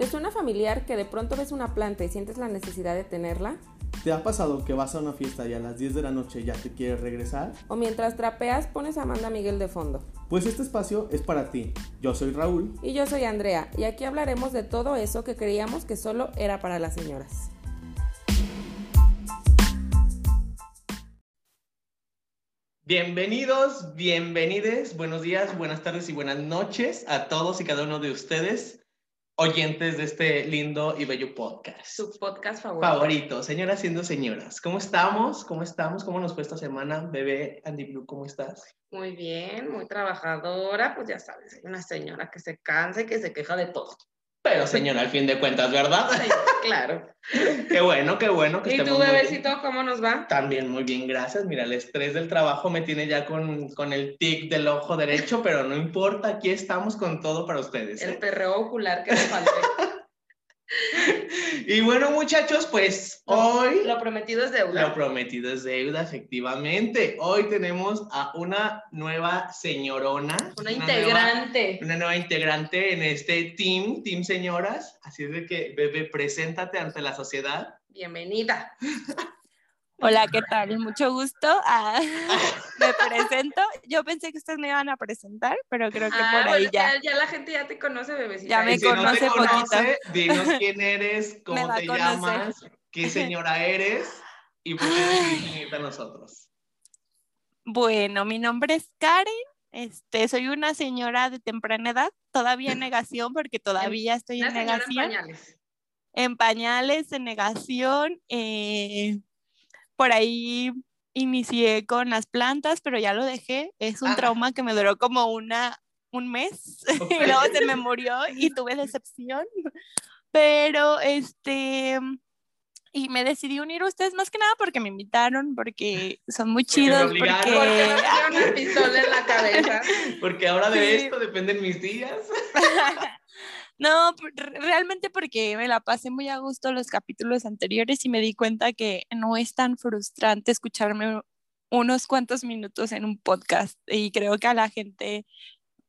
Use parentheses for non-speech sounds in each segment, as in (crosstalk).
¿Te suena familiar que de pronto ves una planta y sientes la necesidad de tenerla? ¿Te ha pasado que vas a una fiesta y a las 10 de la noche ya te quieres regresar? ¿O mientras trapeas pones a Amanda Miguel de fondo? Pues este espacio es para ti. Yo soy Raúl. Y yo soy Andrea, y aquí hablaremos de todo eso que creíamos que solo era para las señoras. Bienvenidos, bienvenides, buenos días, buenas tardes y buenas noches a todos y cada uno de ustedes oyentes de este lindo y bello podcast. Su podcast favorito. Favorito, señoras siendo señoras. ¿Cómo estamos? ¿Cómo estamos? ¿Cómo nos fue esta semana? Bebé Andy Blue, ¿cómo estás? Muy bien, muy trabajadora, pues ya sabes, una señora que se cansa y que se queja de todo. Pero señora, al fin de cuentas, ¿verdad? claro. (laughs) qué bueno, qué bueno. Que ¿Y tu bebecito cómo nos va? También muy bien, gracias. Mira, el estrés del trabajo me tiene ya con, con el tic del ojo derecho, pero no importa, aquí estamos con todo para ustedes. El ¿eh? perreo ocular que me falta. (laughs) Y bueno, muchachos, pues hoy... Lo prometido es deuda. Lo prometido es deuda, efectivamente. Hoy tenemos a una nueva señorona. Una, integrante. una nueva integrante en este team, Team Señoras. Así es de que, bebé, preséntate ante la sociedad. Bienvenida. (laughs) Hola, ¿qué tal? Mucho gusto. Ah, (laughs) me presento. Yo pensé que ustedes me iban a presentar, pero creo que por ah, ahí ya. ya. la gente ya te conoce, bebecita. Ya me conoce no poquito. Dinos (laughs) quién eres, cómo te llamas, qué señora eres y por qué a nosotros. Bueno, mi nombre es Karen. Este, soy una señora de temprana edad, todavía en (laughs) negación porque todavía estoy en negación. En pañales. En pañales, en negación. Eh, por ahí inicié con las plantas, pero ya lo dejé. Es un ah. trauma que me duró como una, un mes (laughs) y luego se me murió y tuve decepción. Pero este, y me decidí unir a ustedes más que nada porque me invitaron, porque son muy chidos. Porque, porque... porque (laughs) una pistola en la cabeza. Porque ahora de esto dependen mis días. (laughs) No, realmente porque me la pasé muy a gusto los capítulos anteriores y me di cuenta que no es tan frustrante escucharme unos cuantos minutos en un podcast y creo que a la gente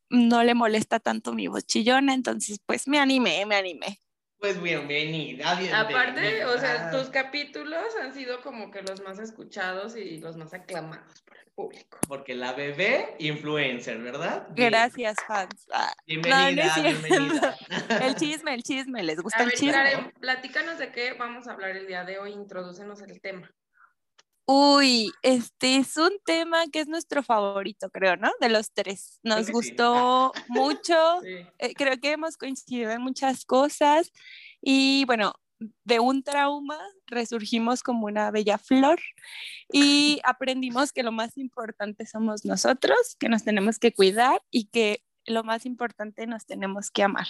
no le molesta tanto mi voz chillona, entonces pues me animé, me animé. Pues bienvenida, bienvenida. Aparte, o sea, tus capítulos han sido como que los más escuchados y los más aclamados por el público. Porque la bebé influencer, ¿verdad? Gracias, fans. Ah, bienvenida, bienvenida. (laughs) El chisme, el chisme, ¿les gusta el chisme? platícanos de qué vamos a hablar el día de hoy, introdúcenos el tema. Uy, este es un tema que es nuestro favorito, creo, ¿no? De los tres. Nos (laughs) gustó mucho, eh, creo que hemos coincidido en muchas cosas y bueno, de un trauma resurgimos como una bella flor y aprendimos que lo más importante somos nosotros, que nos tenemos que cuidar y que lo más importante nos tenemos que amar.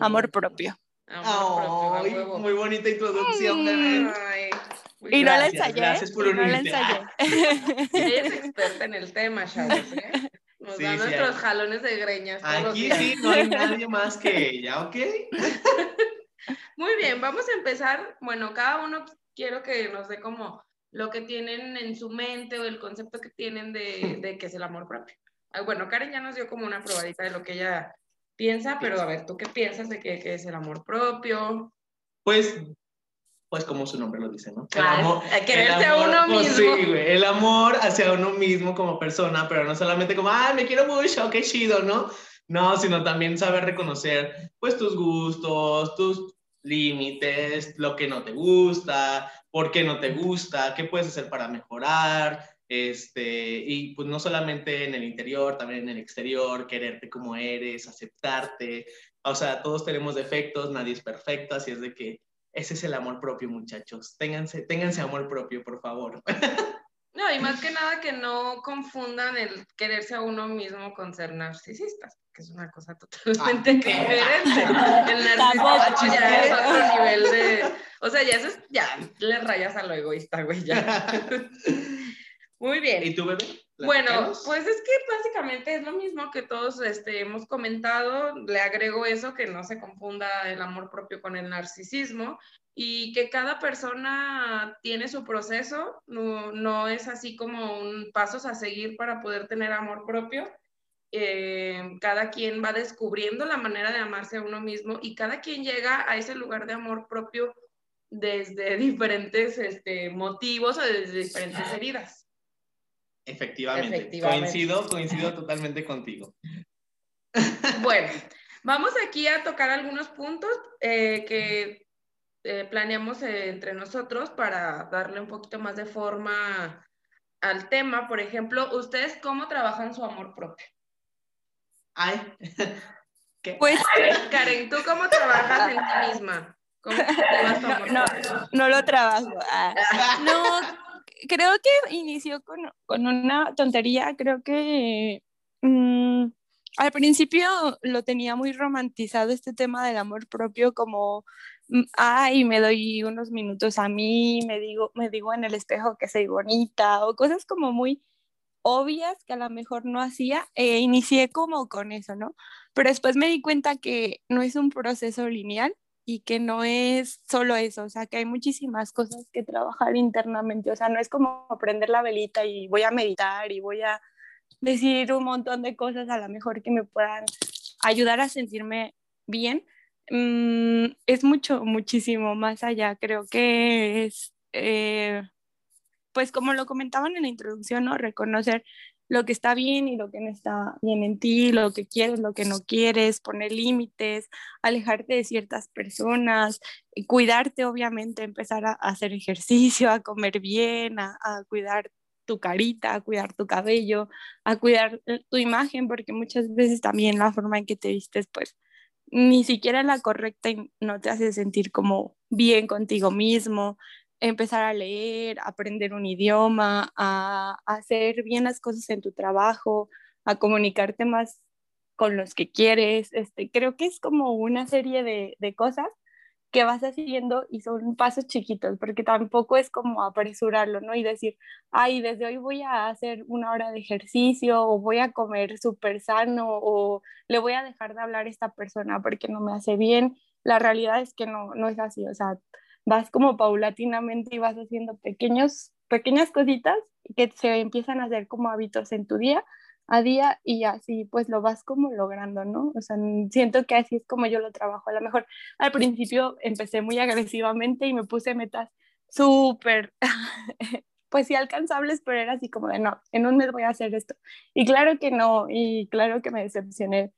Amor propio. Amor propio muy bonita introducción, mm. Y no la ensayé. Gracias por no la ensayé. (laughs) es experta en el tema, chavos, ¿eh? Nos da nuestros jalones de greñas. Aquí sí, no hay nadie más que ella, ¿ok? (laughs) Muy bien, vamos a empezar. Bueno, cada uno quiero que nos dé como lo que tienen en su mente o el concepto que tienen de, de qué es el amor propio. Bueno, Karen ya nos dio como una probadita de lo que ella piensa, pero a ver, ¿tú qué piensas de qué, qué es el amor propio? Pues pues como su nombre lo dice, ¿no? El amor, quererte a uno pues, mismo. sí, güey, el amor hacia uno mismo como persona, pero no solamente como, ay, me quiero mucho, qué chido, ¿no? No, sino también saber reconocer, pues, tus gustos, tus límites, lo que no te gusta, por qué no te gusta, qué puedes hacer para mejorar, este, y pues no solamente en el interior, también en el exterior, quererte como eres, aceptarte, o sea, todos tenemos defectos, nadie es perfecto, así es de que ese es el amor propio, muchachos. Ténganse, ténganse amor propio, por favor. (laughs) No, y más que nada que no confundan el quererse a uno mismo con ser narcisistas, que es una cosa totalmente ah, diferente. El (laughs) narcisismo ya es otro nivel de... O sea, ya, eso es, ya le rayas a lo egoísta, güey, ya. (laughs) Muy bien. ¿Y tú, bebé? Bueno, pues es que básicamente es lo mismo que todos este, hemos comentado. Le agrego eso, que no se confunda el amor propio con el narcisismo y que cada persona tiene su proceso, no, no es así como un pasos a seguir para poder tener amor propio. eh, cada quien va descubriendo la manera de amarse a uno mismo y cada quien llega a ese lugar de amor propio desde (laughs) diferentes este, motivos o desde diferentes heridas. Efectivamente. Coincido, coincido totalmente contigo. Bueno, vamos aquí a tocar algunos puntos eh, que eh, planeamos entre nosotros para darle un poquito más de forma al tema. Por ejemplo, ¿ustedes cómo trabajan su amor propio? Ay, (laughs) ¿qué? Pues, Karen, ¿tú cómo trabajas en ti misma? ¿Cómo no, no, no, lo trabajo. Ah. (laughs) No, creo que inició con, con una tontería. Creo que mm, al principio lo tenía muy romantizado este tema del amor propio como mm, ay, me doy unos minutos a mí, me digo, me digo en el espejo que soy bonita o cosas como muy obvias que a lo mejor no hacía, e inicié como con eso, ¿no? Pero después me di cuenta que no es un proceso lineal y que no es solo eso, o sea, que hay muchísimas cosas que trabajar internamente, o sea, no es como prender la velita y voy a meditar y voy a decir un montón de cosas a lo mejor que me puedan ayudar a sentirme bien. Mm, es mucho, muchísimo más allá, creo que es... Eh, pues como lo comentaban en la introducción, ¿no? Reconocer lo que está bien y lo que no está bien en ti, lo que quieres, lo que no quieres, poner límites, alejarte de ciertas personas, cuidarte, obviamente, empezar a, hacer ejercicio, a comer bien, a, cuidar tu carita, a cuidar tu cabello, a cuidar eh, tu imagen, porque muchas veces también la forma en que te vistes, pues ni siquiera la correcta y no te hace sentir como bien contigo mismo empezar a leer, aprender un idioma, a, hacer bien las cosas en tu trabajo, a comunicarte más con los que quieres. Este, creo que es como una serie de, de cosas que vas haciendo y son pasos chiquitos, porque tampoco es como apresurarlo, ¿no? Y decir, ay, desde hoy voy a hacer una hora de ejercicio o voy a comer súper sano o le voy a dejar de hablar a esta persona porque no me hace bien. La realidad es que no, no es así, o sea, vas como paulatinamente y vas haciendo pequeños, pequeñas cositas que se empiezan a hacer como hábitos en tu día a día y así pues lo vas como logrando, ¿no? O sea, siento que así es como yo lo trabajo. A lo mejor al principio empecé muy agresivamente y me puse metas súper, (laughs) pues sí alcanzables, pero era así como de no, en un mes voy a hacer esto. Y claro que no, y claro que me decepcioné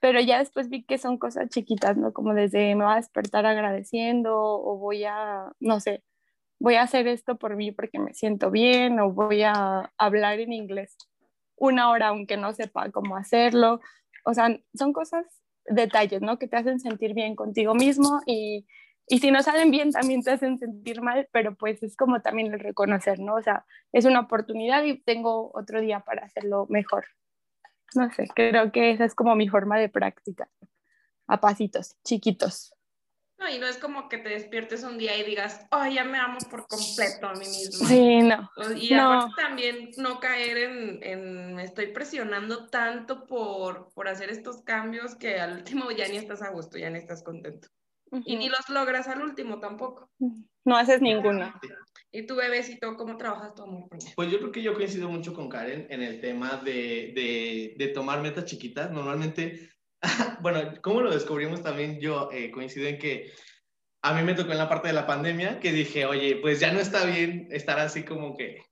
pero ya después vi que son cosas chiquitas, ¿no? Como desde me voy a despertar agradeciendo o voy a, no sé, voy a hacer esto por mí porque me siento bien o voy a hablar en inglés una hora aunque no sepa cómo hacerlo. O sea, son cosas, detalles, ¿no? Que te hacen sentir bien contigo mismo y, y si no salen bien también te hacen sentir mal, pero pues es como también el reconocer, ¿no? O sea, es una oportunidad y tengo otro día para hacerlo mejor no sé, creo que esa es como mi forma de práctica, a pasitos, chiquitos. No, y no es como que te despiertes un día y digas, oh, ya me amo por completo a mí misma. Sí, no. Y aparte también no caer en, en, me estoy presionando tanto por, por hacer estos cambios que al último ya ni estás a gusto, ya ni estás contento. Y ni los logras al último tampoco. No haces ninguna. ¿Y tu bebecito, cómo trabajas tu amor Pues yo creo que yo coincido mucho con Karen en el tema de, de, de tomar metas chiquitas. Normalmente, (laughs) bueno, como lo descubrimos también, yo eh, coincido en que a mí me tocó en la parte de la pandemia que dije, oye, pues ya no está bien estar así como que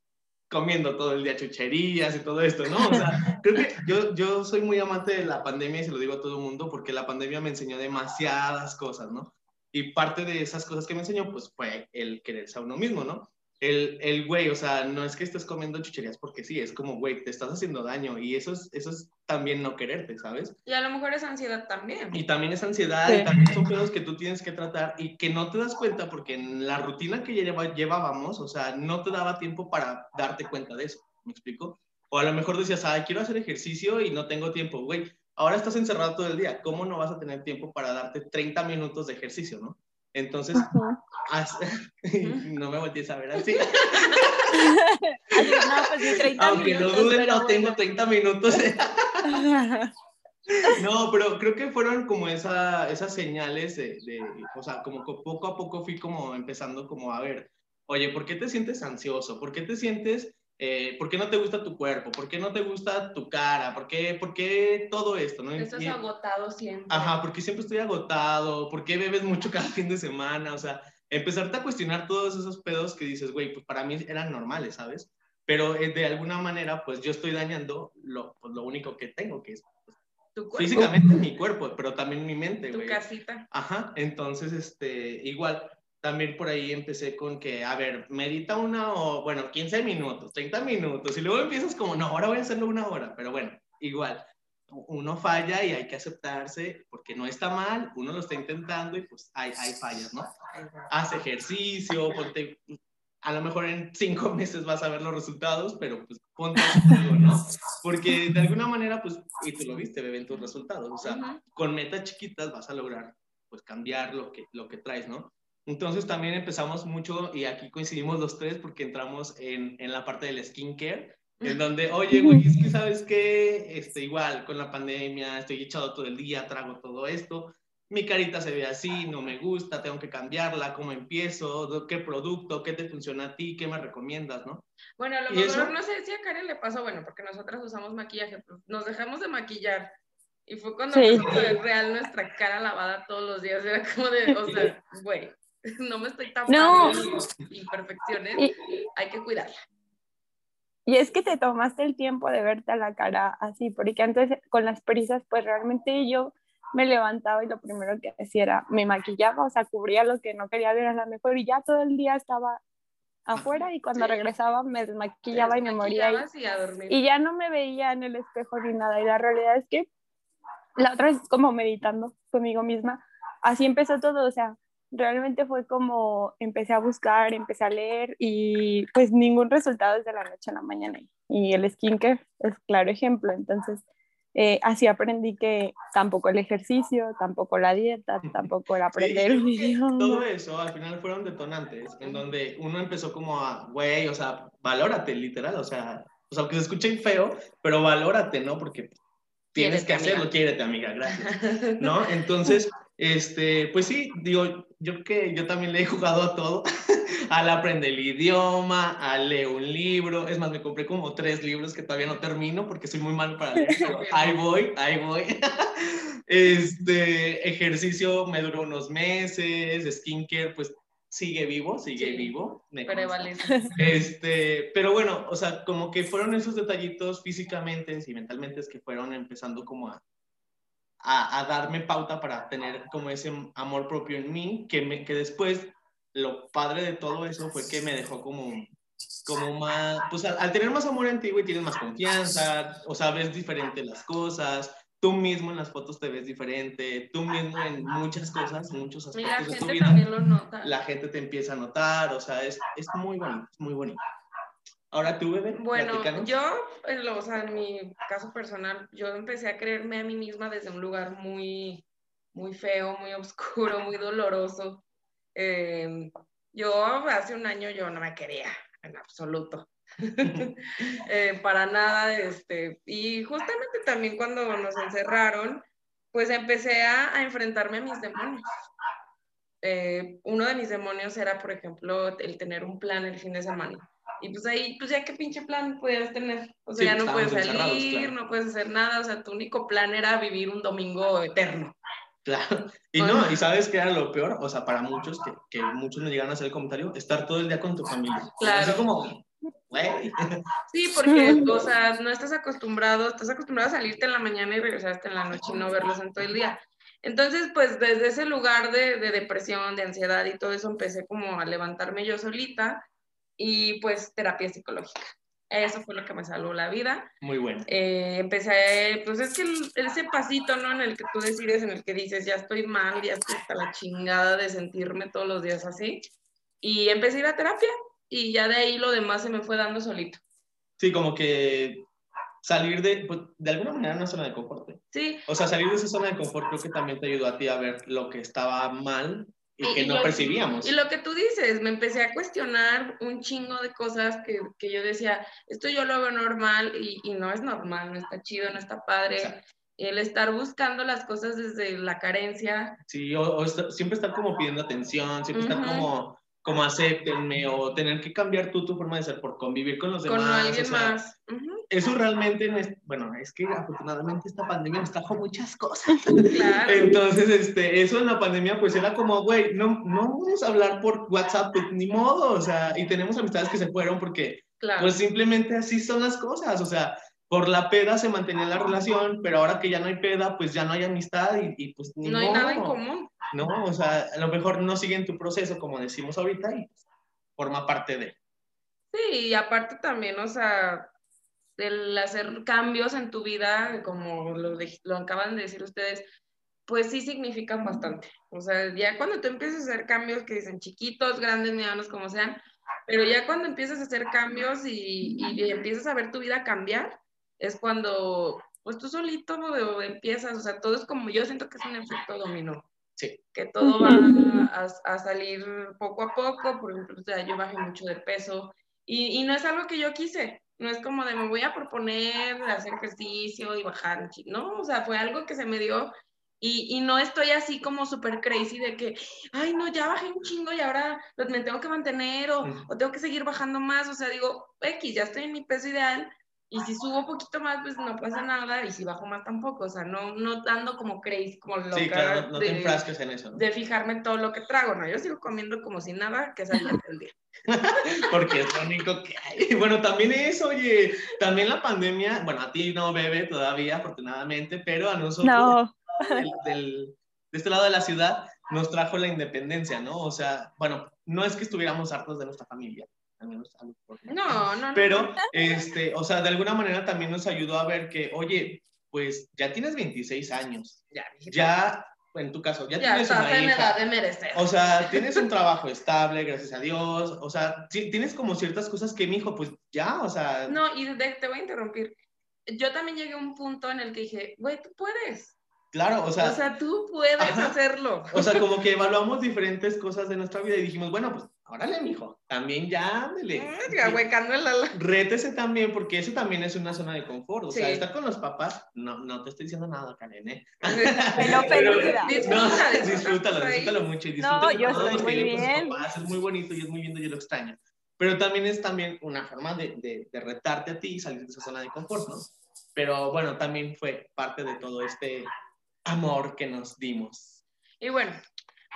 comiendo todo el día chucherías y todo esto, ¿no? O sea, (laughs) creo que yo, yo soy muy amante de la pandemia y se lo digo a todo el mundo porque la pandemia me enseñó demasiadas cosas, ¿no? Y parte de esas cosas que me enseñó, pues fue el quererse a uno mismo, ¿no? El, el güey, o sea, no es que estés comiendo chucherías porque sí, es como, güey, te estás haciendo daño y eso es, eso es también no quererte, ¿sabes? Y a lo mejor es ansiedad también. Y también es ansiedad y también son pedos que tú tienes que tratar y que no te das cuenta porque en la rutina que ya llevábamos, o sea, no te daba tiempo para darte cuenta de eso, ¿me explico? O a lo mejor decías, ay, quiero hacer ejercicio y no tengo tiempo, güey, ahora estás encerrado todo el día, ¿cómo no vas a tener tiempo para darte 30 minutos de ejercicio, no? Entonces, (laughs) no me voltees a ver así. (laughs) no, pues 30 Aunque no duden, no tengo 30 minutos. (laughs) no, pero creo que fueron como esa, esas señales de, de, o sea, como que poco a poco fui como empezando como a ver, oye, ¿por qué te sientes ansioso? ¿Por qué te sientes eh, ¿por qué no te gusta tu cuerpo? ¿Por qué no te gusta tu cara? ¿Por qué, por qué todo esto? ¿no? Estás agotado siempre. Ajá, porque siempre estoy agotado, ¿por qué bebes mucho cada (laughs) fin de semana? O sea, empezarte a cuestionar todos esos pedos que dices, güey, pues para mí eran normales, ¿sabes? Pero eh, de alguna manera, pues yo estoy dañando lo, pues, lo único que tengo, que es pues, físicamente mi cuerpo, pero también mi mente, güey. Tu casita. Ajá, entonces, este, igual, también por ahí empecé con que, a ver, medita una o, bueno, 15 minutos, 30 minutos, y luego empiezas como, no, ahora voy a hacerlo una hora, pero bueno, igual, uno falla y hay que aceptarse porque no está mal, uno lo está intentando y pues hay, hay fallas, ¿no? Haz ejercicio, ponte, a lo mejor en cinco (laughs) meses vas a ver los resultados, pero pues ponte ¿no? Porque de alguna manera, pues, y tú lo viste, ven tus resultados, o sea, con metas chiquitas vas a lograr, pues, cambiar lo que, lo que traes, ¿no? Entonces también empezamos mucho, y aquí coincidimos los tres porque entramos en, en la parte del skincare, en donde, oye, güey, es que sabes que, este, igual, con la pandemia, estoy echado todo el día, trago todo esto, mi carita se ve así, no me gusta, tengo que cambiarla, cómo empiezo, qué producto, qué te funciona a ti, qué me recomiendas, ¿no? Bueno, a lo mejor no sé si a Karen le pasó, bueno, porque nosotras usamos maquillaje, nos dejamos de maquillar y fue cuando sí. real nuestra cara lavada todos los días, era como de, o sea, güey, (laughs) no me estoy tapando no. imperfecciones, hay que cuidarla. Y es que te tomaste el tiempo de verte a la cara así, porque antes con las prisas, pues realmente yo me levantaba y lo primero que hacía era, me maquillaba, o sea, cubría lo que no quería ver a la mejor y ya todo el día estaba afuera y cuando regresaba me desmaquillaba y me moría y, y ya no me veía en el espejo ni nada y la realidad es que la otra vez como meditando conmigo misma, así empezó todo, o sea, realmente fue como empecé a buscar, empecé a leer y pues ningún resultado desde la noche a la mañana. Y el skincare es claro ejemplo. Entonces, eh, así aprendí que tampoco el ejercicio, tampoco la dieta, (laughs) tampoco el aprender sí, Todo eso al final fueron detonantes en donde uno empezó como a, güey, o sea, valórate literal, o sea, o sea, que se escuche feo, pero valórate, ¿no? Porque tienes que hacerlo, quiérete, amiga, gracias. (laughs) ¿No? Entonces, este, pues sí, digo, yo que yo también le he jugado a todo, (laughs) al aprender el idioma, a leer un libro, es más, me compré como tres libros que todavía no termino porque soy muy malo para leer, pero (laughs) ahí voy, ahí voy. (laughs) Este, ejercicio me duró unos meses, skincare, pues sigue vivo, sigue vivo. Este, pero bueno, o sea, como que fueron esos detallitos físicamente y mentalmente es que fueron empezando como a, a, darme pauta para tener como ese amor propio en mí, que, me, que después lo padre de todo eso fue que me dejó como, como más, pues al, tener más amor en ti, güey, tienes más confianza, o sea, ves diferente las cosas, tú mismo en las fotos te ves diferente, tú mismo en muchas cosas, muchos aspectos de tu vida. Lo nota. La gente te empieza a notar, o sea, es, es muy bonito, es muy bonito. Ahora tú, bebé. Bueno, yo, o sea, en mi caso personal, yo empecé a creerme a mí misma desde un lugar muy, muy feo, muy oscuro, muy doloroso. Em, yo hace un año yo no me quería en absoluto. (laughs) eh, para nada, este, y justamente también cuando nos encerraron, pues empecé a, a enfrentarme a mis demonios. Eh, uno de mis demonios era, por ejemplo, el tener un plan el fin de semana. Y pues ahí, pues ya qué pinche plan podías tener. O sea, ya no puedes salir, no puedes hacer nada. O sea, tu único plan era vivir un domingo eterno. Claro. Y no, y sabes qué era lo peor, o sea, para muchos, que, que muchos me llegan a hacer el comentario, estar todo el día con tu familia. Claro. Así como, güey. Sí, porque, o sea, no estás acostumbrado, estás acostumbrado a salirte en la mañana y regresarte en la noche y no verlos en todo el día. Entonces, pues desde ese lugar de, de depresión, de ansiedad y todo eso, empecé como a levantarme yo solita y pues terapia psicológica. Eso fue lo que me salvó la vida. Muy bueno. Eh, empecé, pues es que ese pasito, ¿no? En el que tú decides, en el que dices, ya estoy mal, ya estoy hasta la chingada de sentirme todos los días así. Y empecé a ir a terapia y ya de ahí lo demás se me fue dando solito. Sí, como que salir de, pues, de alguna manera, una zona de confort. Sí. O sea, salir de esa zona de confort creo que también te ayudó a ti a ver lo que estaba mal y, que no percibíamos. Y lo que tú dices, me empecé a cuestionar un chingo de cosas que, que yo decía, esto yo lo veo normal y, y, no es normal, no está chido, no está padre. El estar buscando las cosas desde la carencia. Sí, o, siempre estar como pidiendo atención, siempre estar como, como acéptenme o tener que cambiar tú tu forma de ser por convivir con los demás. Con alguien más. Eso realmente, bueno, es que afortunadamente esta pandemia nos trajo muchas cosas. (laughs) Claro. Entonces, este, eso en la pandemia pues era como, güey, no, no vamos a hablar por WhatsApp, pues, ni modo, o sea, y tenemos amistades que se fueron porque pues simplemente así son las cosas, o sea, por la peda se mantenía la relación, pero ahora que ya no hay peda, pues ya no hay amistad y, pues ni No hay nada en común. No, o sea, a lo mejor no siguen tu proceso como decimos ahorita y forma parte de. Sí, y aparte también, o sea, el hacer cambios en tu vida, como lo, lo acaban de decir ustedes, pues sí significan bastante. O sea, ya cuando tú empiezas a hacer cambios que dicen chiquitos, grandes, medianos, como sean, pero ya cuando empiezas a hacer cambios y, y empiezas a ver tu vida cambiar, es cuando, pues tú solito empiezas, o sea, todo es como, yo siento que es un efecto dominó. Sí. Que todo va a, salir poco a poco, por ejemplo, o sea, yo bajé mucho de peso y, y, no es algo que yo quise, no es como de me voy a proponer hacer ejercicio y bajar, no, o sea, fue algo que se me dio y, y, no estoy así como súper crazy de que, ay, no, ya bajé un chingo y ahora me tengo que mantener o, o, tengo que seguir bajando más. O sea, digo, X, ya estoy en mi peso ideal, y si subo un poquito más, pues no pasa nada, y si bajo más tampoco, o sea, no, no dando como crazy, como loca. Sí, claro, no te enfrasques en eso. De fijarme todo lo que trago, ¿no? Yo sigo comiendo como si nada, que es el día. (laughs) Porque es lo único que hay. Bueno, también es, oye, también la pandemia, bueno, a ti no bebe todavía, afortunadamente, pero a nosotros, no. del, de este lado de la ciudad, nos trajo la independencia, ¿no? O sea, bueno, no es que estuviéramos hartos de nuestra familia, no, no, Pero, este, o sea, de alguna manera también nos ayudó a ver que, oye, pues ya tienes 26 años. Ya, ya en tu caso, ya, tienes una en edad de merecer. O sea, (laughs) tienes un trabajo estable, gracias a Dios. O sea, tienes como ciertas cosas que mi hijo, pues ya, o sea. No, y te voy a interrumpir. Yo también llegué a un punto en el que dije, güey, tú puedes. Claro, o sea. O sea, tú puedes hacerlo. O sea, como que (laughs) evaluamos diferentes cosas de nuestra vida y dijimos, bueno, pues órale, mijo, también ya, ándale. Mm, Rétese también, porque eso también es una zona de confort. O sea, estar con los papás, no, no te estoy diciendo nada, Karen, ¿eh? (laughs) Pero, pero, disfrútalo, disfrútalo, disfrútalo mucho y disfrútalo no, yo estoy muy bien. Es muy bonito y es muy lindo, yo lo extraño. Pero también es también una forma de, de, de retarte a ti y salir de esa zona de confort, ¿no? Pero bueno, también fue parte de todo este amor que nos dimos. Y bueno,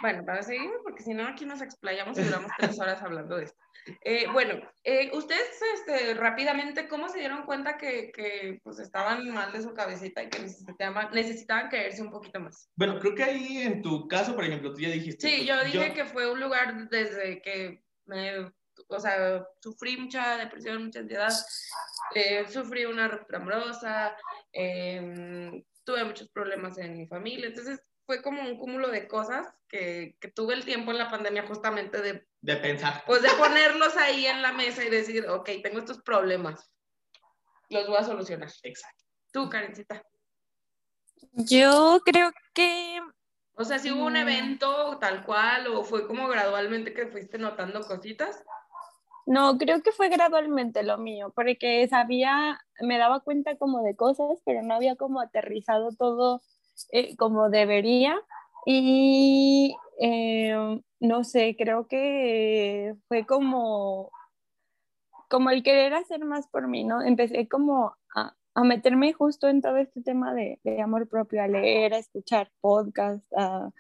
bueno, para seguir, porque si no aquí nos explayamos y duramos tres horas hablando de esto. Eh, bueno, eh, ustedes este, rápidamente, ¿cómo se dieron cuenta que, que pues, estaban mal de su cabecita y que necesitaban, necesitaban caerse un poquito más? Bueno, creo que ahí en tu caso, por ejemplo, tú ya dijiste. Sí, yo dije que fue un lugar desde que me, o sea, sufrí mucha depresión, mucha ansiedad, eh, sufrí una ruptura amorosa, em, tuve muchos problemas en mi familia, entonces fue como un cúmulo de cosas que, que, tuve el tiempo en la pandemia justamente de... De pensar. Pues de ponerlos ahí en la mesa y decir, ok, tengo estos problemas, los voy a solucionar. Exacto. Tú, Karencita. Yo creo que... O sea, si hubo un mm. evento tal cual o fue como gradualmente que fuiste notando cositas. No, creo que fue gradualmente lo mío, porque sabía, me daba cuenta como de cosas, pero no había como aterrizado todo eh, como debería. Y eh, no sé, creo que fue como, como el querer hacer más por mí, ¿no? Empecé como a, a meterme justo en todo este tema de, de, amor propio, a leer, a escuchar podcasts, a,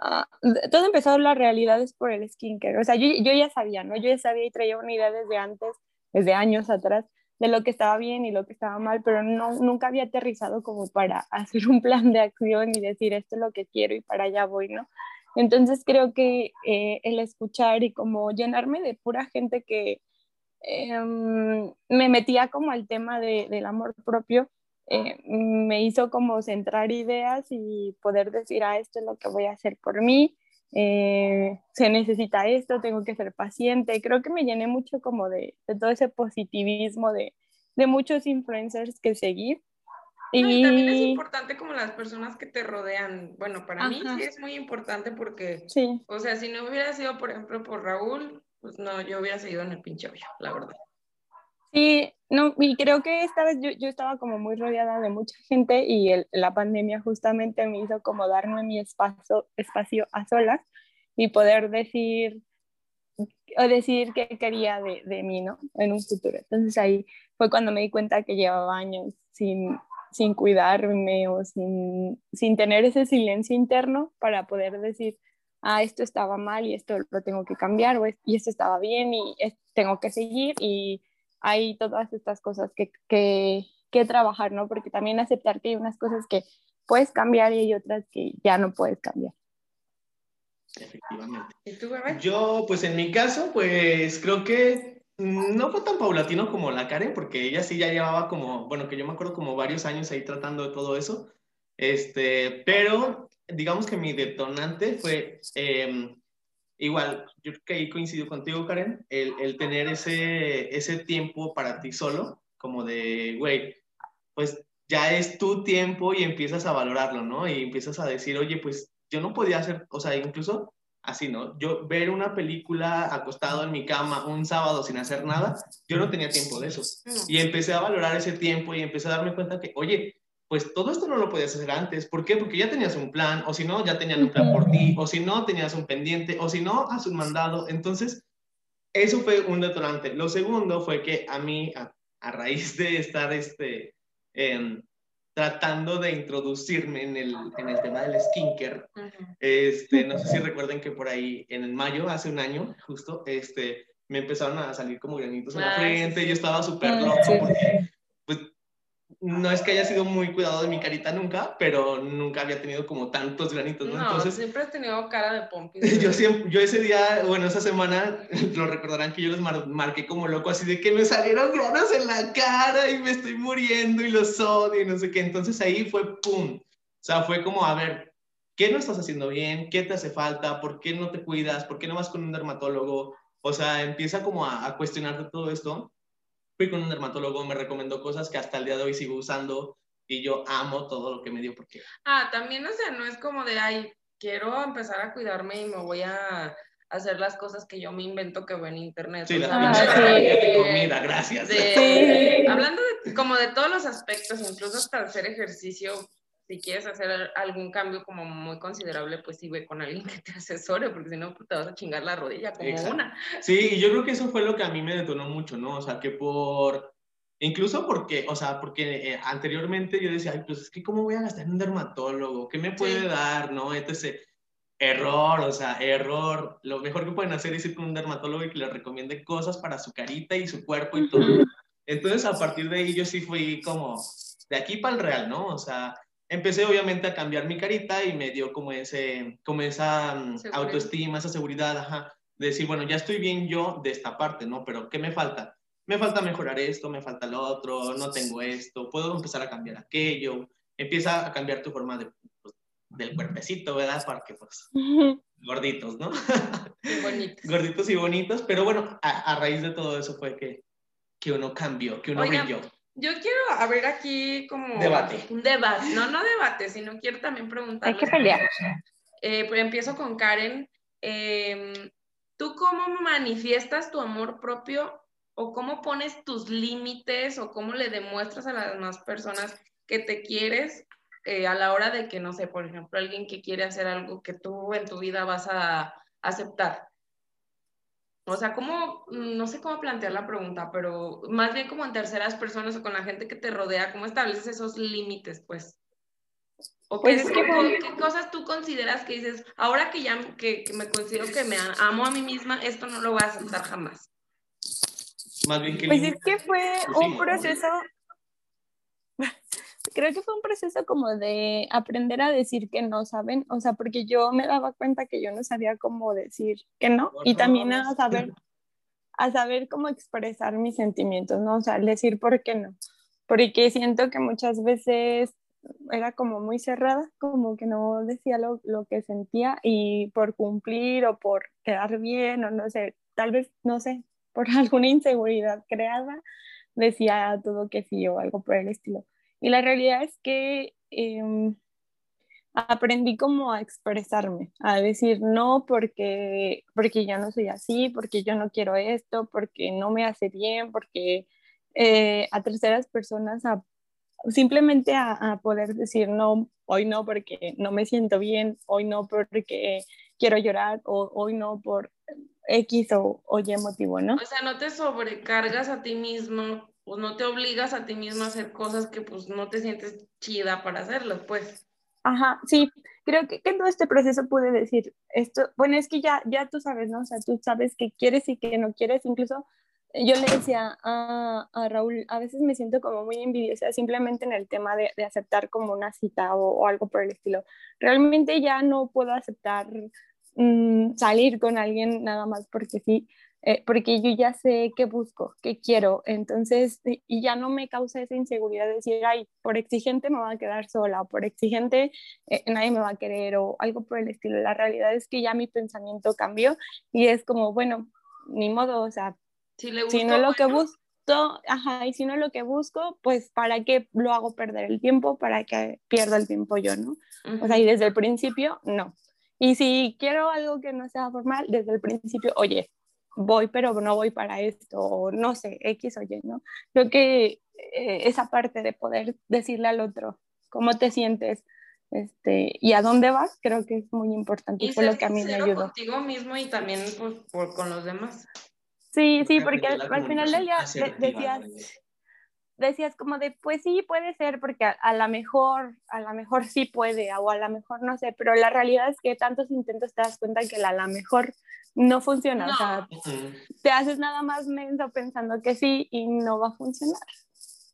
a, todo empezó las realidades por el skincare. O sea, yo, yo ya sabía, ¿no? Yo ya sabía y traía una idea desde antes, desde años atrás, de lo que estaba bien y lo que estaba mal, pero no, nunca había aterrizado como para (laughs) hacer un plan de acción y decir esto es lo que quiero y para allá voy, ¿no? Entonces creo que eh, el escuchar y como llenarme de pura gente que em, me metía como al tema de, del amor propio, eh, me hizo como centrar ideas y poder decir, ah, esto es lo que voy a hacer por mí, eh, se necesita esto, tengo que ser paciente. Creo que me llené mucho como de, de todo ese positivismo de, de, muchos influencers que seguir. Y... también es importante como las personas que te rodean. Bueno, para mí sí es muy importante porque, sí. o sea, si no hubiera sido, por ejemplo, por Raúl, pues no, yo hubiera seguido en el pinche hoyo, la verdad. Sí, no, y creo que esta vez yo, yo estaba como muy rodeada de mucha gente y el, la pandemia justamente me hizo como darme mi espacio, espacio a solas y poder decir, o decidir qué quería de, de, mí, ¿no? En un futuro. Entonces ahí fue cuando me di cuenta que llevaba años sin, sin cuidarme o sin, sin tener ese silencio interno para poder decir, ah, esto estaba mal y esto lo tengo que cambiar, o y esto estaba bien y tengo que seguir y hay todas estas cosas que, que, que trabajar, ¿no? Porque también aceptar que hay unas cosas que puedes cambiar y hay otras que ya no puedes cambiar. Efectivamente. ¿Y tú, Yo, pues en mi caso, pues creo que no fue tan paulatino como la Karen, porque ella sí ya llevaba como, bueno, que yo me acuerdo como varios años ahí tratando de todo eso. Este, pero digamos que mi detonante fue em, igual, yo creo que ahí coincido contigo, Karen, el, el, tener ese, ese tiempo para ti solo, como de, güey, pues ya es tu tiempo y empiezas a valorarlo, ¿no? Y empiezas a decir, oye, pues yo no podía hacer, o sea, incluso así, ¿no? Yo ver una película acostado en mi cama un sábado sin hacer nada, yo no tenía tiempo de eso. Mm. Y empecé a valorar ese tiempo y empecé a darme cuenta que, oye, pues todo esto no lo podías hacer antes. ¿Por qué? Porque ya tenías un plan, o si no, ya tenían un plan por ti, o si no, tenías un pendiente, o si no, has un mandado. Entonces, eso fue un detonante. Lo segundo fue que a mí, a, raíz de estar este, em, tratando de introducirme en el, en el tema del skincare. este, no sé si recuerden que por ahí en mayo, hace un año, justo, este, me empezaron a salir como granitos en la frente yo estaba súper ah, loco porque no es que haya sido muy cuidado de mi carita nunca, pero nunca había tenido como tantos granitos, ¿no? no Entonces, siempre has tenido cara de pompi. (laughs) Yo, siempre, yo ese día, bueno, esa semana, (laughs) lo recordarán que yo los marqué como loco, así de que me salieron granos en la cara y me estoy muriendo y los odio y no sé qué. Entonces ahí fue pum. O sea, fue como, a ver, ¿qué no estás haciendo bien? ¿Qué te hace falta? ¿Por qué no te cuidas? ¿Por qué no vas con un dermatólogo? O sea, empieza como a, a cuestionarte todo esto fui con un dermatólogo, me recomendó cosas que hasta el día de hoy sigo usando y yo amo todo lo que me dio porque... Ah, también, o sea, no es como de, ay, quiero empezar a cuidarme y me voy a hacer las cosas que yo me invento que veo en internet. Sí, las de, comida, gracias. Hablando de, como de todos los aspectos, incluso hasta hacer ejercicio, si quieres hacer algún cambio como muy considerable, pues sí ve con alguien que te asesore, porque si no pues, te vas a chingar la rodilla como una. Sí, y yo creo que eso fue lo que a mí me detonó mucho, ¿no? O sea, que por, incluso porque, o sea, porque eh, anteriormente yo decía, ay, pues es que cómo voy a gastar en un dermatólogo, ¿qué me puede dar, no? Entonces, error, o sea, error. Lo mejor que pueden hacer es ir con un dermatólogo y que le recomiende cosas para su carita y su cuerpo y todo. Entonces, a partir de ahí yo sí fui como de aquí para el real, ¿no? O sea, empecé obviamente a cambiar mi carita y me dio como, ese, como esa mm, autoestima, esa seguridad, ajá, de decir, bueno, ya estoy bien yo de esta parte, ¿no? Pero ¿qué me falta? Me falta mejorar esto, me falta lo otro, no tengo esto, puedo empezar a cambiar aquello, empieza a cambiar tu forma de, pues, del cuerpecito, ¿verdad? Para que, pues, (laughs) gorditos, ¿no? bonitos. gorditos y bonitos, pero bueno, a, raíz de todo eso fue que, que uno cambió, que uno brilló. Yo quiero abrir aquí como debate. un debate, no, no debate, sino quiero también preguntar. Hay que pelear. Eh, pues empiezo con Karen. Em, ¿Tú cómo manifiestas tu amor propio o cómo pones tus límites o cómo le demuestras a las demás personas que te quieres eh, a la hora de que, no sé, por ejemplo, alguien que quiere hacer algo que tú en tu vida vas a aceptar? O sea, ¿cómo, mm, no sé cómo plantear la pregunta, pero más bien como en terceras personas o con la gente que te rodea, ¿cómo estableces esos límites, pues? ¿O qué, pues qué, cosas tú consideras que dices, ahora que ya que, me considero que me amo a mí misma, esto no lo voy a aceptar jamás? Más bien que pues es que fue un proceso creo que fue un proceso como de aprender a decir que no, ¿saben? O sea, porque yo me daba cuenta que yo no sabía cómo decir que no y también a saber, a saber cómo expresar mis sentimientos, ¿no? O sea, decir por qué no. Porque siento que muchas veces era como muy cerrada, como que no decía lo, lo que sentía y por cumplir o por quedar bien o no sé, tal vez, no sé, por (laughs) alguna inseguridad creada, decía todo que sí o algo por el estilo. Y la realidad es que em, aprendí como a expresarme, a decir no porque, porque yo no soy así, porque yo no quiero esto, porque no me hace bien, porque eh, a terceras personas a, simplemente a, poder decir no, hoy no porque no me siento bien, hoy no porque quiero llorar o hoy no por X o, o Y motivo, ¿no? O sea, no te sobrecargas a ti mismo, o no te obligas a ti mismo a hacer cosas que pues no te sientes chida para hacerlas, pues. Ajá, sí, creo que, en todo este proceso pude decir esto, bueno, es que ya, ya tú sabes, ¿no? O sea, tú sabes que quieres y que no quieres, incluso yo le decía a, a, Raúl, a veces me siento como muy envidiosa simplemente en el tema de, de aceptar como una cita o, algo por el estilo. Realmente ya no puedo aceptar mmm, salir con alguien nada más porque sí, eh, porque yo ya sé qué busco, qué quiero, entonces, y ya no me causa esa inseguridad de decir, ay, por exigente me va a quedar sola, o por exigente eh, nadie me va a querer, o algo por el estilo. La realidad es que ya mi pensamiento cambió y es como, bueno, ni modo, o sea, si, le si no es lo que busco, ajá, y si no es lo que busco, pues para qué lo hago perder el tiempo, para que pierda el tiempo yo, ¿no? Uh -huh. O sea, y desde el principio, no. Y si quiero algo que no sea formal, desde el principio, oye, voy, pero no voy para esto, o no sé, X o Y, ¿no? Creo que eh, esa parte de poder decirle al otro cómo te sientes este, y a dónde vas, creo que es muy importante. Y fue lo que a mí me ayudó. contigo mismo y también pues, por, con los demás. Sí, sí, porque al, al final del día de, decías, decías como de, pues sí, puede ser, porque a, a lo mejor, a lo mejor sí puede, o a lo mejor no sé, pero la realidad es que tantos intentos te das cuenta que a lo mejor no funciona, No. o sea, te haces nada más menso pensando que sí y no va a funcionar.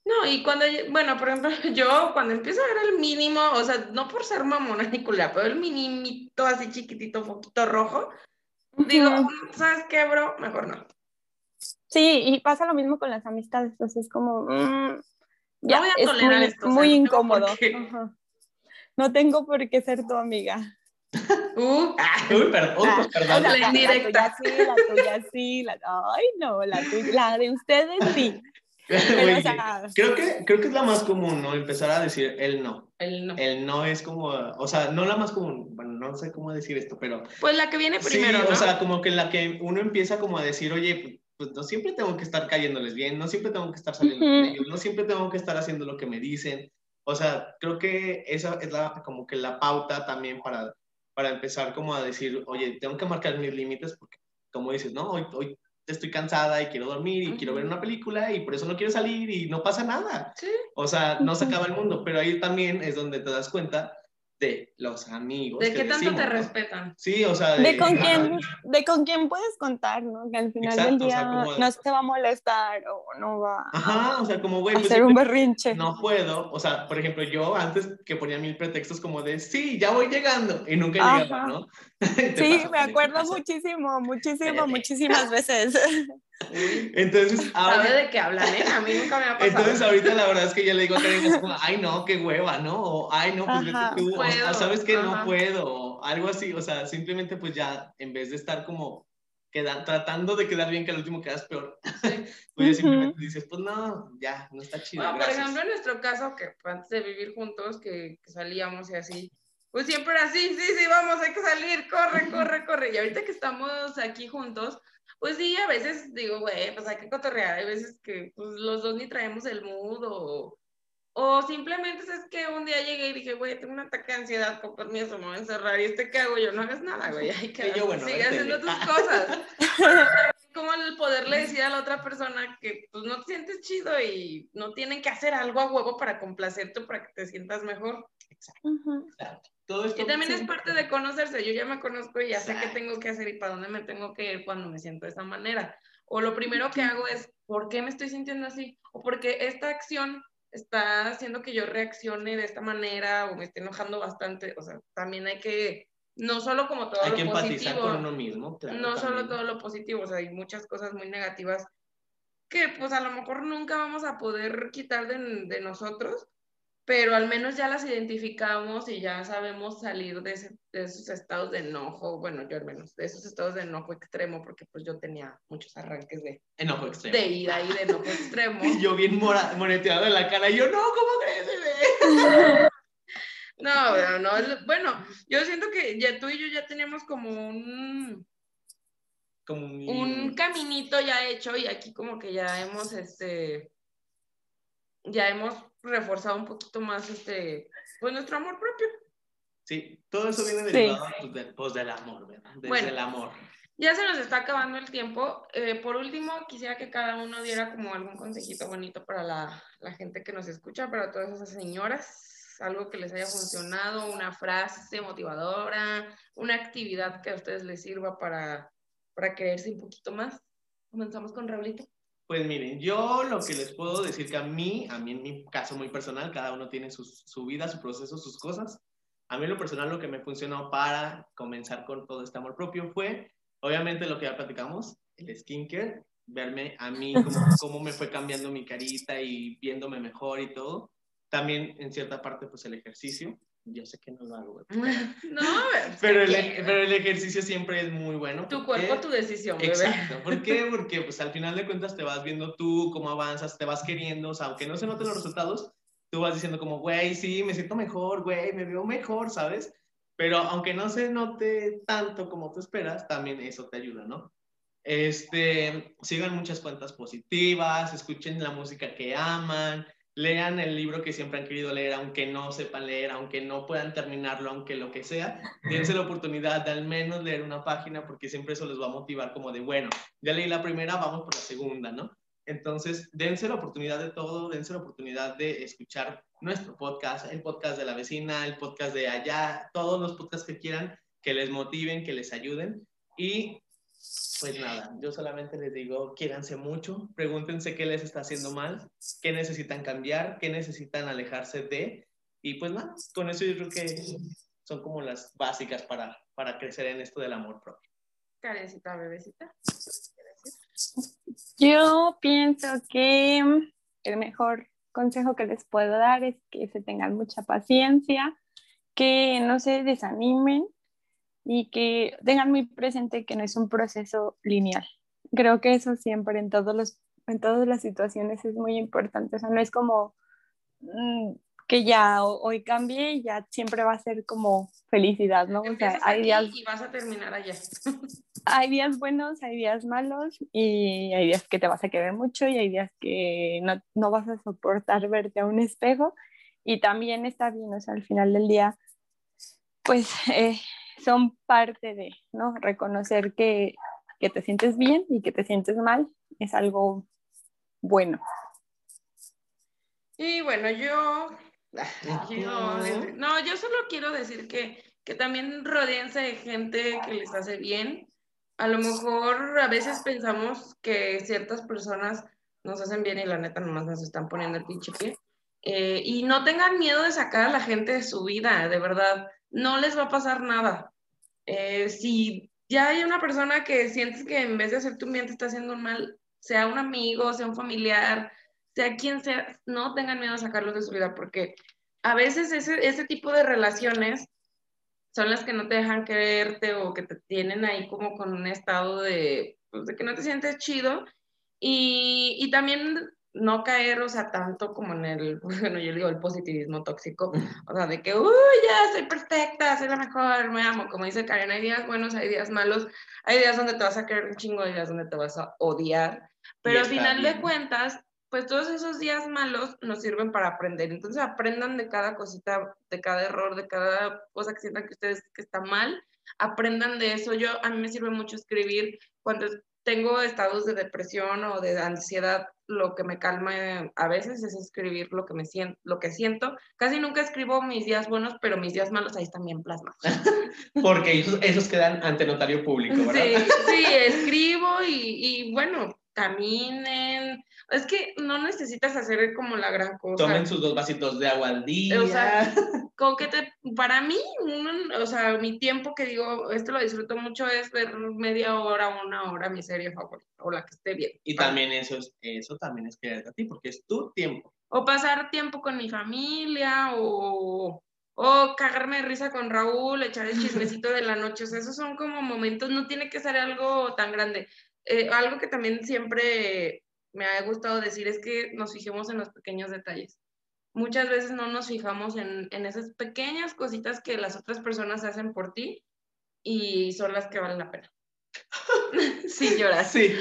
No, y cuando, bueno, por ejemplo, (laughs) yo cuando empiezo a ver el mínimo, o sea, no por ser mamona ni culera, pero el minimito así chiquitito, poquito rojo, digo, Ujú. ¿sabes qué, bro? Mejor no. Sí, y pasa lo mismo con las amistades, entonces es como, mm, No voy a es tolerar muy, esto, o sea, muy no tengo incómodo. Ajá. No tengo por qué ser tu amiga. (laughs) Uh, ah, Uy, perdón, pues, Ah, perdón. La la, la tuya sí, la tuya sí, la, ay no, la, tuya, la de ustedes sí. (laughs) Pero, Oye, o sea, creo, que, creo que es la más común, ¿no? Empezar a decir el no. el no. El no es como, o sea, no la más común, bueno, no sé cómo decir esto, pero Pues la que viene primero, sí, ¿no? o sea, como que en la que uno empieza como a decir, oye, pues no siempre tengo que estar cayéndoles bien, no siempre tengo que estar saliendo con Ujú. ellos, no siempre tengo que estar haciendo lo que me dicen. O sea, creo que esa es la, como que la pauta también para, para empezar como a decir, oye, tengo que marcar mis límites porque, como dices, no, hoy, hoy estoy cansada y quiero dormir y quiero ver una película y por eso no quiero salir y no pasa nada. Sí. O sea, no se acaba el mundo, pero ahí también es donde te das cuenta de los amigos. ¿De qué tanto decimos, te ¿no? respetan? Sí, o sea, de con quién, de con quién puedes contar, ¿no? Que al final del Exacto, o sea, día no se va a molestar o no va Ajá, o sea, como, güey, a pues hacer un berrinche. no puedo, o sea, por ejemplo, yo antes que ponía mil pretextos como de, sí, ya voy llegando, y nunca Ajá. llegaba, ¿no? (laughs) Sí, me acuerdo muchísimo, muchísimo, (laughs) muchísimas veces. (laughs) Entonces, ¿Sabe ahora, de qué hablan, eh? A mí nunca me ha pasado. entonces ahorita la verdad es que ya le digo a Karen así como, ay, no, qué hueva, ¿no? O, ay, no, pues Ajá. vete tú, o, Puedo, "Ah, sabes que no puedo, o algo así, o sea, simplemente pues ya, en vez de estar como queda- tratando de quedar bien, que al último quedas peor, pues ya simplemente dices, pues no, ya, no está chido, Bueno, por ejemplo, en nuestro caso, que fue antes de vivir juntos, que, que salíamos y así, pues siempre era así, sí, sí, vamos, hay que salir, corre, corre, corre. Y ahorita que estamos aquí juntos, pues sí, a veces digo, güey, pues hay que cotorrear. Hay veces que pues, los dos ni traemos el mood o, o simplemente es que un día llegué y dije, güey, tengo un ataque de ansiedad, con permiso, me voy a encerrar. ¿Y este qué hago yo? No hagas nada, güey. Hay que yo, bueno, sigue haciendo tus cosas. (laughs) como el poderle decir a la otra persona que pues no te sientes chido y no tienen que hacer algo a huevo para complacerte o para que te sientas mejor. Ujú. Todo esto, Y también es parte de conocerse. Yo ya me conozco y ya sé qué Exacto. tengo que hacer y para dónde me tengo que ir cuando me siento de esa manera. O lo primero que hago es, ¿por qué me estoy sintiendo así? O porque esta acción está haciendo que yo reaccione de esta manera o me esté enojando bastante. O sea, también hay que, no solo como todo hay lo que empatizar positivo, con uno mismo, claro. no solo también. todo lo positivo, o sea, hay muchas cosas muy negativas que pues a lo mejor nunca vamos a poder quitar de, de nosotros, pero al menos ya las identificamos y ya sabemos salir de, ese- de esos estados de enojo, bueno, yo al menos, de esos estados de enojo extremo, porque pues yo tenía muchos arranques de, Enojo extremo. de ira y de enojo extremo. Y (laughs) yo bien mora, moreteado en la cara, y yo, no, ¿cómo crees? (laughs) (laughs) No, pero no, bueno, yo siento que ya tú y yo ya tenemos como un, Como un... un caminito ya hecho y aquí como que ya hemos, este, ya hemos reforzado un poquito más, este, pues nuestro amor propio. Sí, todo eso viene Sí. derivado pues, de- pues, del amor, ¿verdad? Desde Bueno. el amor. Ya se nos está acabando el tiempo. Eh, por último, quisiera que cada uno diera como algún consejito bonito para la, la, gente que nos escucha, para todas esas señoras, algo que les haya funcionado, una frase motivadora, una actividad que a ustedes les sirva para, para creerse un poquito más. Comenzamos con Raulito. Pues miren, yo lo que les puedo decir que a mí, a mí en mi caso muy personal, cada uno tiene su, su vida, su proceso, sus cosas. A mí en lo personal lo que me funcionó para comenzar con todo este amor propio fue Obviamente lo que ya platicamos, el skincare, verme a mí, (laughs) cómo, me fue cambiando mi carita y viéndome mejor y todo. También en cierta parte, pues el ejercicio. Yo sé que no lo hago. (laughs) no, pero el, pero el ejercicio siempre es muy bueno. Tu cuerpo, tu decisión, bebé. Exacto. ¿Por qué? (laughs) Porque pues al final de cuentas te vas viendo tú cómo avanzas, te vas queriendo, o sea, aunque no se noten los resultados, tú vas diciendo como, güey, sí, me siento mejor, güey, me veo mejor, ¿sabes? Pero aunque no se note tanto como tú esperas, también eso te ayuda, ¿no? Este, sigan muchas cuentas positivas, escuchen la música que aman, lean el libro que siempre han querido leer, aunque no sepan leer, aunque no puedan terminarlo, aunque lo que sea, dense la oportunidad de al menos leer una página porque siempre eso les va a motivar como de, bueno, ya leí la primera, vamos por la segunda, ¿no? Entonces, dense la oportunidad de todo, dense la oportunidad de escuchar nuestro podcast, el podcast de la vecina, el podcast de allá, todos los podcasts que quieran, que les motiven, que les ayuden. Y pues nada, yo solamente les digo, quiéranse mucho, pregúntense qué les está haciendo mal, qué necesitan cambiar, qué necesitan alejarse de. Y pues nada, con eso yo creo que son como las básicas para, para crecer en esto del amor propio. Carecita, bebecita. Yo pienso que el mejor consejo que les puedo dar es que se tengan mucha paciencia, que no se desanimen y que tengan muy presente que no es un proceso lineal. Creo que eso siempre en, todos los, en todas las situaciones es muy importante. O sea, no es como mm, que ya hoy cambie y ya siempre va a ser como felicidad, ¿no? O sea, hay días... Y vas a terminar allá. (laughs) hay días buenos, hay días malos y hay días que te vas a querer mucho y hay días que no, no vas a soportar verte a un espejo y también está bien, o sea, al final del día, pues eh, son parte de, ¿no? Reconocer que, que te sientes bien y que te sientes mal es algo bueno. Y bueno, yo, (laughs) no, yo solo quiero decir que, que también rodeense de gente que les hace bien, a lo mejor a veces pensamos que ciertas personas nos hacen bien y la neta nomás nos están poniendo el pinche pie. Eh, y no tengan miedo de sacar a la gente de su vida, de verdad, no les va a pasar nada. Eh, si ya hay una persona que sientes que en vez de hacer tu bien te está haciendo un mal, sea un amigo, sea un familiar, sea quien sea, no tengan miedo de sacarlos de su vida, porque a veces ese, ese tipo de relaciones son las que no te dejan quererte o que te tienen ahí como con un estado de, pues, de que no te sientes chido. Y, y, también no caer, o sea, tanto como en el, (laughs) bueno, yo digo el positivismo tóxico, o sea, de que, uy, ya, soy perfecta, soy la mejor, me amo. Como dice Karen, hay días buenos, hay días malos, hay días donde te vas a querer un chingo, hay días donde te vas a odiar. Pero al final de cuentas, pues todos esos días malos nos sirven para aprender. Entonces aprendan de cada cosita, de cada error, de cada cosa que sientan que ustedes que está mal, aprendan de eso. Yo, a mí me sirve mucho escribir cuando tengo estados de depresión o de ansiedad, lo que me calma a veces es escribir lo que me siento, lo que siento. Casi nunca escribo mis días buenos, pero mis días malos ahí están bien plasmados. (laughs) Porque esos, quedan ante notario público, ¿verdad? Sí, sí, (laughs) escribo y, y bueno, caminen, es que no necesitas hacer como la gran cosa. Tomen sus dos vasitos de agua al día. O sea, con que te, para mí, o sea, mi tiempo que digo, esto lo disfruto mucho es ver media hora, una hora mi serie favorita o la que esté bien. Y también eso es, eso también es quererte a ti, porque es tu tiempo. O pasar tiempo con mi familia, o, o cagarme de risa con Raúl, echar el chismecito de la noche. O sea, esos son como momentos, no tiene que ser algo tan grande. Eh, algo que también siempre me ha gustado decir es que nos fijemos en los pequeños detalles. Muchas veces no nos fijamos en, en esas pequeñas cositas que las otras personas hacen por ti y son las que valen la pena. (laughs) sí, lloras. Sí,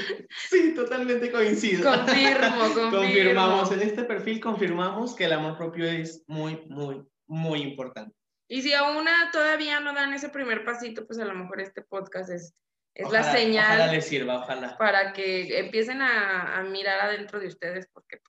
sí, totalmente coincido. Confirmo, (laughs) confirmo. Confirmamos, en este perfil confirmamos que el amor propio es muy, muy, muy importante. Y si aún todavía no dan ese primer pasito, pues a lo mejor este podcast es es la señal. Ojalá les sirva, ojalá. Para que empiecen a, a mirar adentro de ustedes, porque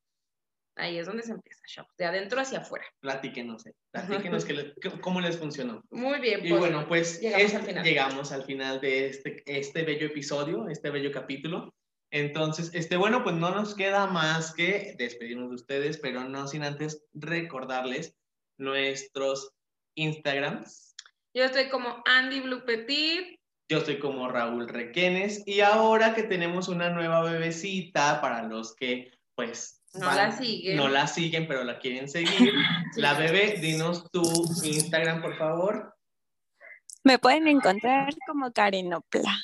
ahí es donde se empieza, de adentro hacia afuera. Platíquenos, eh. platíquenos que cómo les funcionó. Muy bien. Pues, y bueno, pues llegamos, al final. llegamos al final de este, este bello episodio, este bello capítulo. Entonces, este, bueno, pues no nos queda más que despedirnos de ustedes, pero no sin antes recordarles nuestros Instagrams. Yo estoy como Andy Blue Petit. Yo estoy como Raúl Requenes y ahora que tenemos una nueva bebecita para los que pues no la siguen. No la siguen, pero la quieren seguir. (laughs) La bebé, dinos tu Instagram, por favor. Me pueden encontrar como Karenopla.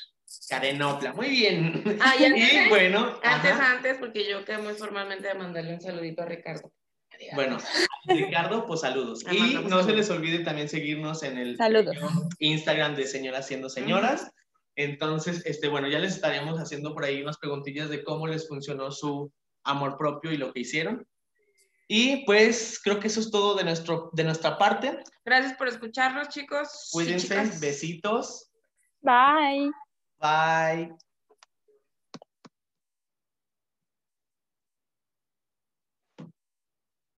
Karenopla, muy bien. Ah, y, (laughs) bueno. Antes, antes, porque yo quedé muy formalmente de mandarle un saludito a Ricardo. Bueno, Ricardo, pues saludos. Y no se les olvide también seguirnos en el Instagram de Señoras Siendo Señoras. Entonces, este, bueno, ya les estaremos haciendo por ahí unas preguntillas de cómo les funcionó su amor propio y lo que hicieron. Y pues creo que eso es todo de, nuestro, de nuestra parte. Gracias por escucharnos, chicos. Cuídense, besitos. Bye. Bye.